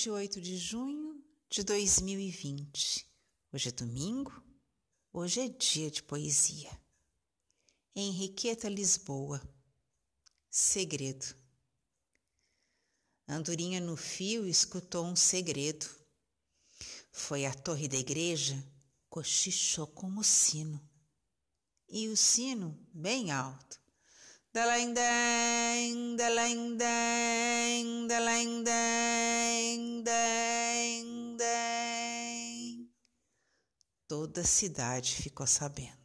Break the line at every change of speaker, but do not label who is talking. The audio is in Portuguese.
28 de junho de 2020. Hoje é domingo, hoje é dia de poesia. Henriqueta Lisboa. Segredo. Andorinha no fio escutou um segredo. Foi à torre da igreja, cochichou como sino. E o sino bem alto. Dalaindém, dalaindém, dalaindém, dém, dém. Toda a cidade ficou sabendo.